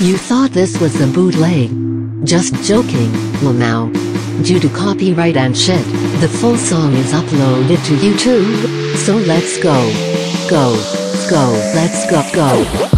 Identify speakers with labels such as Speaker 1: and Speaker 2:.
Speaker 1: You thought this was the bootleg? Just joking, well now. Due to copyright and shit, the full song is uploaded to YouTube, so let's go. Go. Go. Let's go. Go.